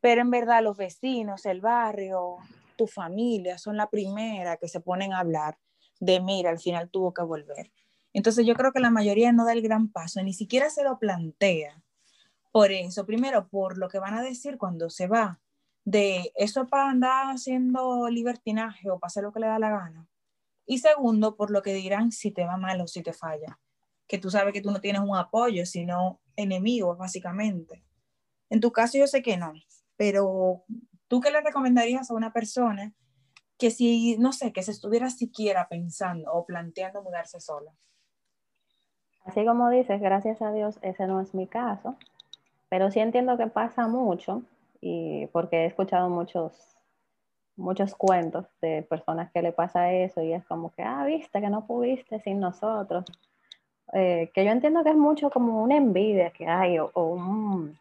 Pero en verdad los vecinos, el barrio, tu familia son la primera que se ponen a hablar de, mira, al final tuvo que volver. Entonces yo creo que la mayoría no da el gran paso, ni siquiera se lo plantea. Por eso, primero, por lo que van a decir cuando se va, de eso para andar haciendo libertinaje o para hacer lo que le da la gana. Y segundo, por lo que dirán si te va mal o si te falla. Que tú sabes que tú no tienes un apoyo, sino enemigos, básicamente. En tu caso yo sé que no, pero ¿tú qué le recomendarías a una persona que si, no sé, que se estuviera siquiera pensando o planteando mudarse sola? Así como dices, gracias a Dios, ese no es mi caso, pero sí entiendo que pasa mucho y porque he escuchado muchos muchos cuentos de personas que le pasa eso y es como que, ah, viste que no pudiste sin nosotros. Eh, que yo entiendo que es mucho como una envidia que hay o, un,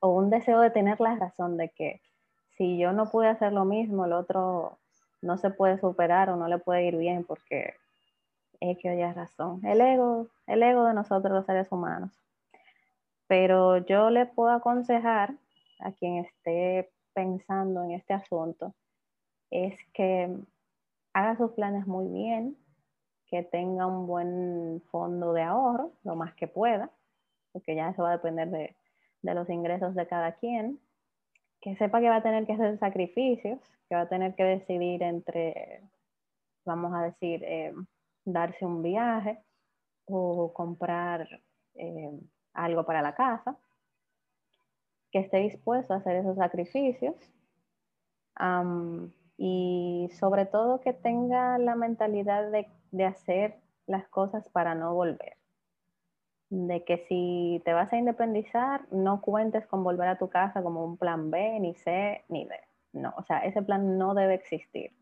o, un, deseo de tener la razón de que si yo no pude hacer lo mismo, el otro no se puede superar o no le puede ir bien porque es que oye razón. El ego, el ego de nosotros los seres humanos. Pero yo le puedo aconsejar a quien esté pensando en este asunto es que haga sus planes muy bien, que tenga un buen fondo de ahorro, lo más que pueda, porque ya eso va a depender de, de los ingresos de cada quien, que sepa que va a tener que hacer sacrificios, que va a tener que decidir entre, vamos a decir, eh, darse un viaje o comprar eh, algo para la casa, que esté dispuesto a hacer esos sacrificios y sobre todo que tenga la mentalidad de de hacer las cosas para no volver. De que si te vas a independizar, no cuentes con volver a tu casa como un plan B, ni C, ni D. No, o sea, ese plan no debe existir.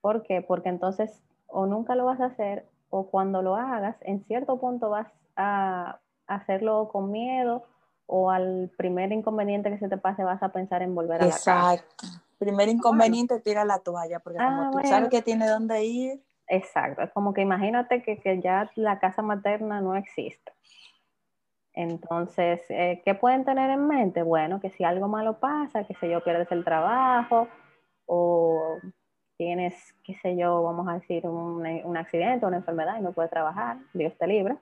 ¿Por qué? Porque entonces o nunca lo vas a hacer o cuando lo hagas, en cierto punto vas a hacerlo con miedo o al primer inconveniente que se te pase vas a pensar en volver a la casa. Primer inconveniente, tira la toalla, porque como Ah, tú bueno. sabes que tiene dónde ir, Exacto, es como que imagínate que, que ya la casa materna no existe. Entonces, eh, ¿qué pueden tener en mente? Bueno, que si algo malo pasa, que sé yo, pierdes el trabajo o tienes, qué sé yo, vamos a decir, un, un accidente, una enfermedad y no puedes trabajar, Dios te libre.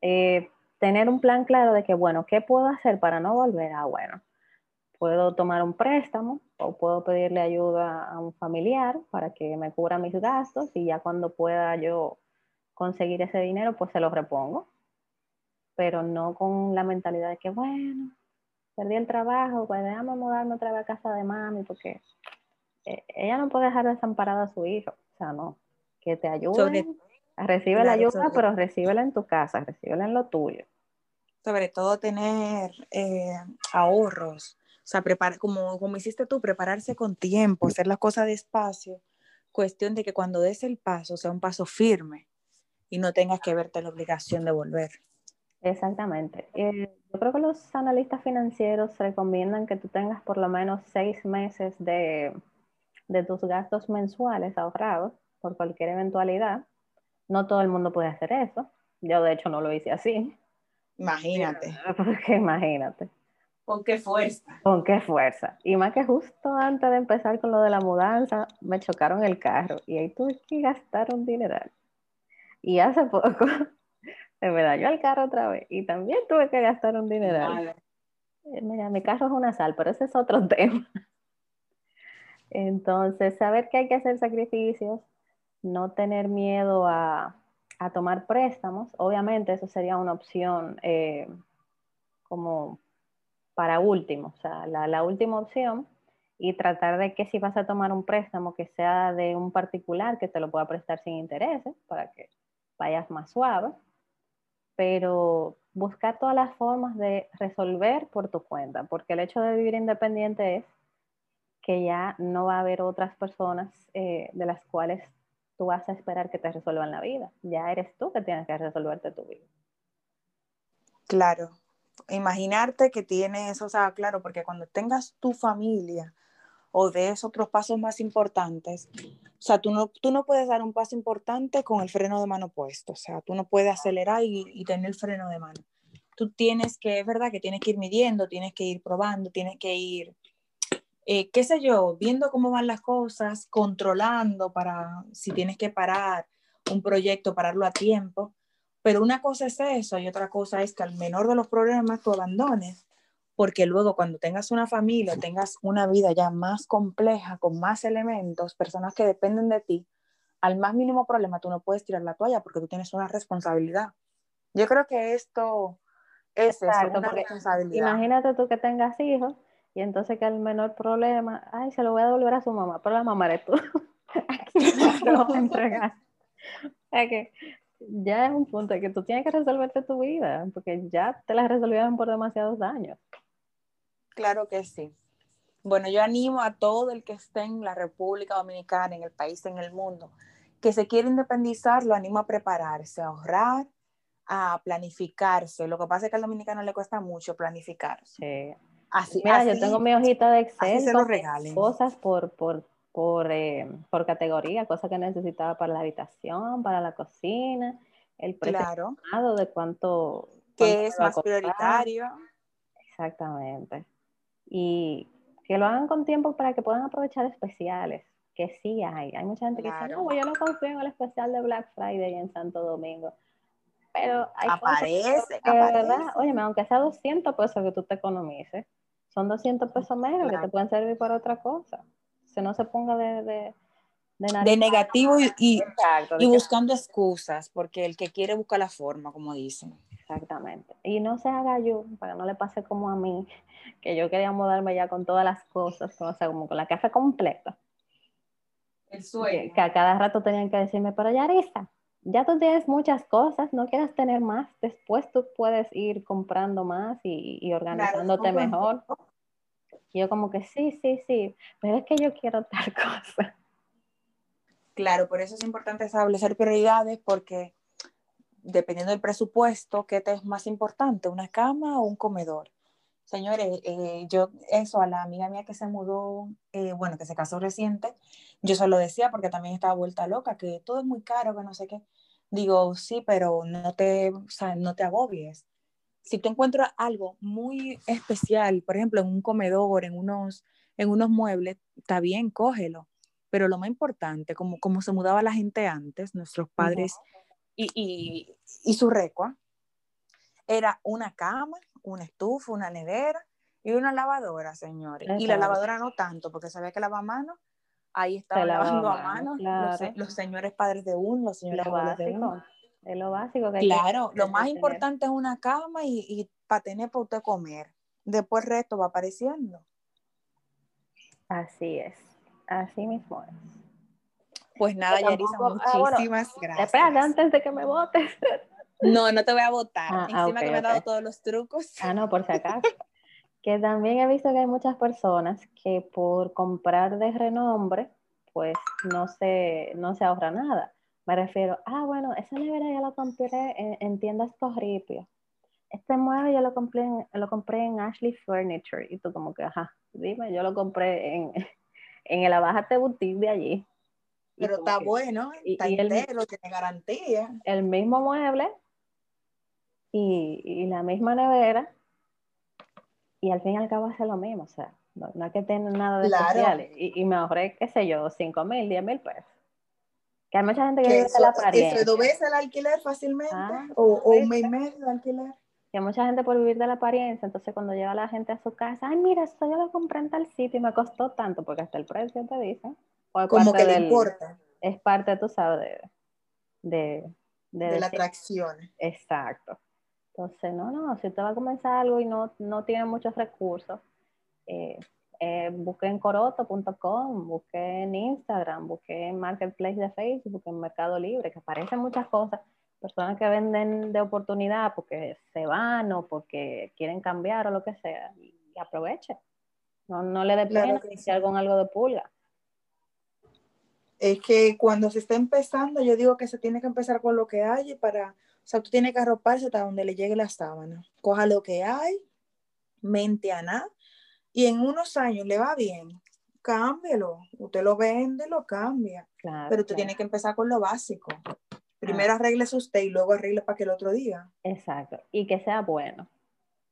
Eh, tener un plan claro de que, bueno, ¿qué puedo hacer para no volver? Ah, bueno, puedo tomar un préstamo o puedo pedirle ayuda a un familiar para que me cubra mis gastos y ya cuando pueda yo conseguir ese dinero, pues se lo repongo. Pero no con la mentalidad de que, bueno, perdí el trabajo, pues déjame mudarme otra vez a casa de mami, porque eh, ella no puede dejar desamparada a su hijo. O sea, no, que te ayude. Recibe la ayuda, sobre- pero recíbela en tu casa, recíbela en lo tuyo. sobre todo tener eh, ahorros, sea, preparar, como, como hiciste tú, prepararse con tiempo, hacer las cosas despacio, cuestión de que cuando des el paso sea un paso firme y no tengas que verte la obligación de volver. Exactamente. Eh, yo creo que los analistas financieros recomiendan que tú tengas por lo menos seis meses de, de tus gastos mensuales ahorrados por cualquier eventualidad. No todo el mundo puede hacer eso. Yo de hecho no lo hice así. Imagínate. Porque imagínate, ¿Con qué fuerza? con qué fuerza. Y más que justo antes de empezar con lo de la mudanza, me chocaron el carro y ahí tuve que gastar un dineral. Y hace poco se me dañó el carro otra vez y también tuve que gastar un dineral. Eh, Mira, mi carro es una sal, pero ese es otro tema. Entonces, saber que hay que hacer sacrificios, no tener miedo a, a tomar préstamos, obviamente eso sería una opción eh, como para último, o sea, la, última opción y tratar de que si vas a tomar un préstamo que sea de un particular que te lo pueda prestar sin intereses para que vayas más suave, pero buscar todas las formas de resolver por tu cuenta, porque el hecho de vivir independiente es que ya no va a haber otras personas eh, de las cuales tú vas a esperar que te resuelvan la vida. Ya eres tú que tienes que resolverte tu vida. Claro. Imaginarte que tienes, o sea, claro, porque cuando tengas tu familia o des otros pasos más importantes, o sea, tú no, tú no puedes dar un paso importante con el freno de mano puesto, o sea, tú no puedes acelerar y, y tener el freno de mano. Tú tienes que, es verdad que tienes que ir midiendo, tienes que ir probando, tienes que ir, eh, qué sé yo, viendo cómo van las cosas, controlando para si tienes que parar un proyecto, pararlo a tiempo. Pero una cosa es eso y otra cosa es que al menor de los problemas tú abandones, porque luego cuando tengas una familia, tengas una vida ya más compleja, con más elementos, personas que dependen de ti, al más mínimo problema tú no puedes tirar la toalla porque tú tienes una responsabilidad. Yo creo que esto es Exacto, eso, una responsabilidad. Imagínate tú que tengas hijos y entonces que el menor problema, ay, se lo voy a devolver a su mamá, pero la mamá eres tú. Aquí se lo vas a entregar. O sea que ya es un punto de que tú tienes que resolverte tu vida, porque ya te la resolvieron por demasiados años. Claro que sí. Bueno, yo animo a todo el que esté en la República Dominicana, en el país, en el mundo, que se quiere independizar, lo animo a prepararse, a ahorrar, a planificarse. Lo que pasa es que al dominicano le cuesta mucho planificarse. Sí. Así, Mira, así- yo tengo mi hojita de Excel se lo regalen. cosas por, por, por, eh, por categoría, cosas que necesitaba para la habitación, para la cocina, el precio Claro, de cuánto, que es más prioritario. Exactamente. Y que lo hagan con tiempo para que puedan aprovechar especiales, que sí hay. Hay mucha gente que dice, Claro. no, yo no confío en el especial de Black Friday en Santo Domingo. Pero hay Aparece, que verdad, aparece. oye, aunque sea 200 pesos que tú te economices, son 200 pesos menos que Claro. te pueden servir para otra cosa. Que no se ponga de, de, de negativo y, y, Exacto, y buscando excusas, porque el que quiere busca la forma, como dicen. Exactamente. Y no se haga yo, para que no le pase como a mí, que yo quería mudarme ya con todas las cosas, o sea, como con la casa completa. El Que, que a cada rato tenían que decirme, pero Yarisa, ya tú tienes muchas cosas, no quieras tener más, después tú puedes ir comprando más y, y organizándote mejor. Y yo como que sí, sí, sí, pero es que yo quiero tal cosa. Claro, por eso es importante establecer prioridades porque dependiendo del presupuesto, ¿qué te es más importante? ¿Una cama o un comedor? Señores, eh, yo eso a la amiga mía que se mudó, eh, bueno, que se casó reciente, yo se lo decía porque también estaba vuelta loca, que todo es muy caro, que no sé qué. Digo, sí, pero no te, o sea, no te agobies. Si tú encuentras algo muy especial, por ejemplo, en un comedor, en unos, en unos muebles, está bien, cógelo. Pero lo más importante, como, como se mudaba la gente antes, nuestros padres y, y, y su recua, era una cama, una estufa, una nevera y una lavadora, señores. Y la lavadora no tanto, porque sabía que lava a mano, ahí estaba lavando a mano, los, señores padres de uno, los señores padres de uno. Es lo básico que Claro, lo más importante es una cama y, y para tener para usted comer. Después el resto va apareciendo. Así es, así mismo es. Pues nada, Yarisa, ah, muchísimas gracias. Espera, antes de que me votes. No, no te voy a votar. Ah, ah, Encima que me ha dado todos los trucos. Ah, no, por si acaso. que también he visto que hay muchas personas que por comprar de renombre, pues no se, no se ahorra nada. Me refiero, ah, bueno, esa nevera ya la compré en, en tiendas Corripio. Este mueble yo lo compré, en, lo compré en Ashley Furniture. Y tú como que, ajá, dime, yo lo compré en, en el Abajate Boutique de allí. Pero está bueno, está entero, tiene garantía. El mismo mueble y, la misma nevera y al fin y al cabo hace lo mismo, o sea, no, hay que tener nada de especial y, me ahorré, qué sé yo, 5 mil, 10 mil pesos. Que hay mucha gente que, vive de la apariencia. Eso veces el alquiler fácilmente ah, o, un mes y medio de alquiler. Que hay mucha gente por vivir de la apariencia, entonces cuando lleva la gente a su casa, ay, mira, esto yo lo compré en tal sitio y me costó tanto, porque hasta el precio te dice. Como que le importa. Es parte, tú sabes, de, de, la atracción. Exacto. Entonces, no, no, si usted va a comenzar algo y no, no tiene muchos recursos, eh, eh, busque en coroto.com, busque en Instagram, busque en Marketplace de Facebook, en Mercado Libre, que aparecen muchas cosas. Personas que venden de oportunidad porque se van o porque quieren cambiar o lo que sea, y, aproveche. No, no le dé pena iniciar con algo de pulga. Es que cuando se está empezando, yo digo que se tiene que empezar con lo que hay para o sea, tú tienes que arroparse hasta donde le llegue la sábana. Coja lo que hay, mente a nada, y en unos años le va bien, cámbielo. Usted lo vende, lo cambia. pero usted tiene que empezar con lo básico. Primero arregle usted y luego arregle para que el otro diga. Exacto. Y que sea bueno.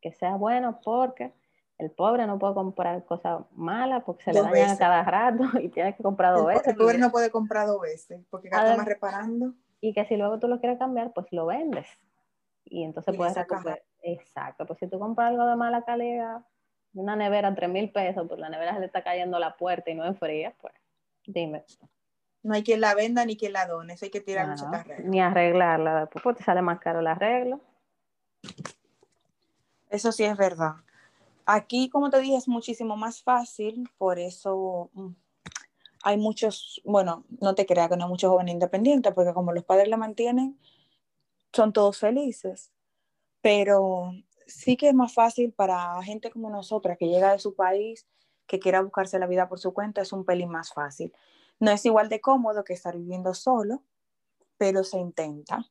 Que sea bueno porque el pobre no puede comprar cosas malas porque se le dañan a cada rato y tiene que comprar dos veces. El pobre no puede comprar dos veces porque gasta más reparando y que si luego tú lo quieres cambiar, pues lo vendes. Y entonces puedes recuperar. Exacto, pues si tú compras algo de mala calidad, una nevera, 3 mil pesos, pues la nevera se le está cayendo la puerta y no enfría, pues dime. No hay quien la venda ni quien la done, eso hay que tirar mucho Ni arreglarla, después pues te sale más caro el arreglo. Eso sí es verdad. Aquí, como te dije, es muchísimo más fácil, por eso mm, hay muchos, bueno, no te creas que no hay muchos jóvenes independientes, porque como los padres la mantienen, son todos felices. Pero sí que es más fácil para gente como nosotras que llega de su país, que quiera buscarse la vida por su cuenta, es un pelín más fácil. No es igual de cómodo que estar viviendo solo, pero se intenta.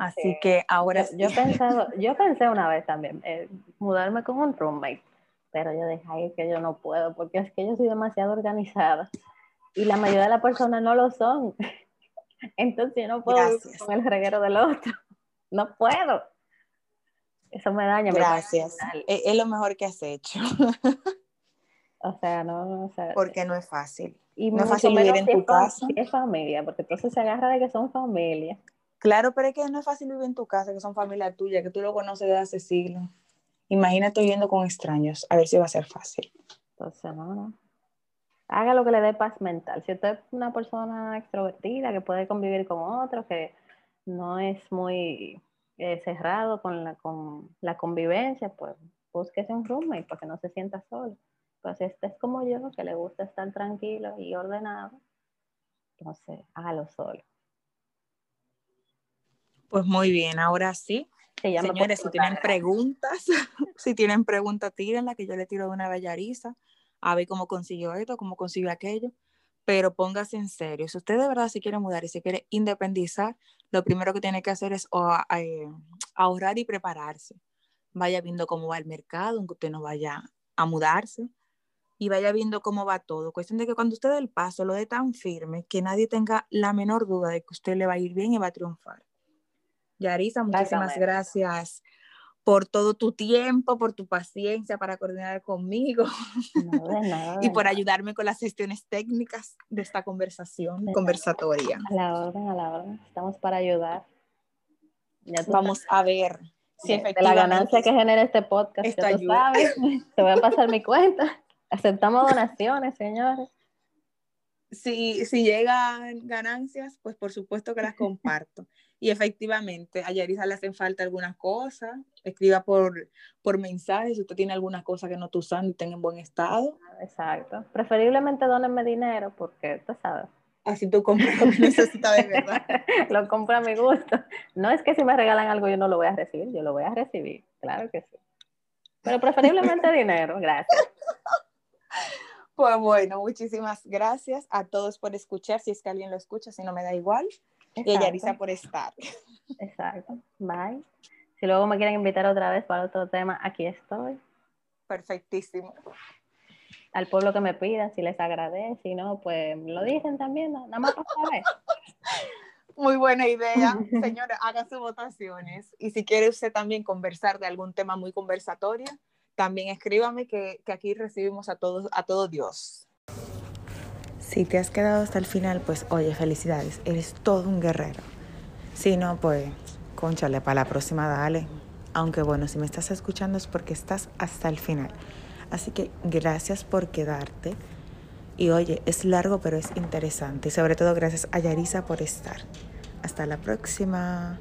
Así que ahora yo, he pensado, yo pensé una vez también eh, mudarme con un roommate pero yo dejé ahí que yo no puedo, porque es que yo soy demasiado organizada y la mayoría de las personas no lo son. Entonces yo no puedo con el reguero del otro. No puedo. Eso me daña. Gracias. E-, es, lo mejor que has hecho. O sea, no, Porque no es fácil. Y no es fácil vivir en tu casa. Es familia, porque entonces se agarra de que son familia. Claro, pero es que no es fácil vivir en tu casa, que son familia tuya, que tú lo conoces desde hace siglos. Imagínate viviendo con extraños, a ver si va a ser fácil. Entonces, no, no. Haga lo que le dé paz mental. Si usted es una persona extrovertida que puede convivir con otros, que no es muy eh, cerrado con la, con la convivencia, pues búsquese un roommate para que no se sienta solo. Pues si usted es como yo, que le gusta estar tranquilo y ordenado, entonces hágalo solo. Pues muy bien, ahora sí, Señores, si tienen preguntas, si tienen preguntas, tírenla, que yo le tiro de una bellariza, a ver cómo consiguió esto, cómo consiguió aquello. Pero póngase en serio. Si usted de verdad se quiere mudar y se quiere independizar, lo primero que tiene que hacer es eh, ahorrar y prepararse. Vaya viendo cómo va el mercado, aunque usted no vaya a mudarse, y vaya viendo cómo va todo. Cuestión de que cuando usted dé el paso, lo dé tan firme que nadie tenga la menor duda de que usted le va a ir bien y va a triunfar. Yarisa, muchísimas gracias por todo tu tiempo, por tu paciencia para coordinar conmigo y por ayudarme con las gestiones técnicas de esta conversación conversatoria. A la orden, a la orden. Estamos para ayudar. Vamos a ver si efectivamente de la ganancia que genera este podcast. Esto Sabes, te voy a pasar mi cuenta. Aceptamos donaciones, señores. Si, si llegan ganancias, pues por supuesto que las comparto. Y efectivamente, a Yarisa le hacen falta algunas cosas. Escriba por, por mensaje si usted tiene algunas cosas que no está usando y estén en buen estado. Exacto. Preferiblemente donenme dinero porque, tú sabes. Así tú compras lo que necesitas de verdad. lo compro a mi gusto. No es que si me regalan algo yo no lo voy a recibir, yo lo voy a recibir, claro que sí. Pero preferiblemente dinero, gracias. Pues bueno, muchísimas gracias a todos por escuchar, si es que alguien lo escucha, si no me da igual. Y a Yarisa por estar. Exacto. Bye. Si luego me quieren invitar otra vez para otro tema, aquí estoy. Perfectísimo. Al pueblo que me pida, si les agradece, si no, pues lo dicen también, nada más para saber. Muy buena idea. Señora, haga sus votaciones. Y si quiere usted también conversar de algún tema muy conversatorio, también escríbame que, que aquí recibimos a todos, a todo Dios. Si te has quedado hasta el final, pues oye, felicidades, eres todo un guerrero. Si no, pues, conchale, para la próxima dale. Aunque bueno, si me estás escuchando es porque estás hasta el final. Así que gracias por quedarte. Y oye, es largo pero es interesante. Y sobre todo gracias a Yarisa por estar. Hasta la próxima.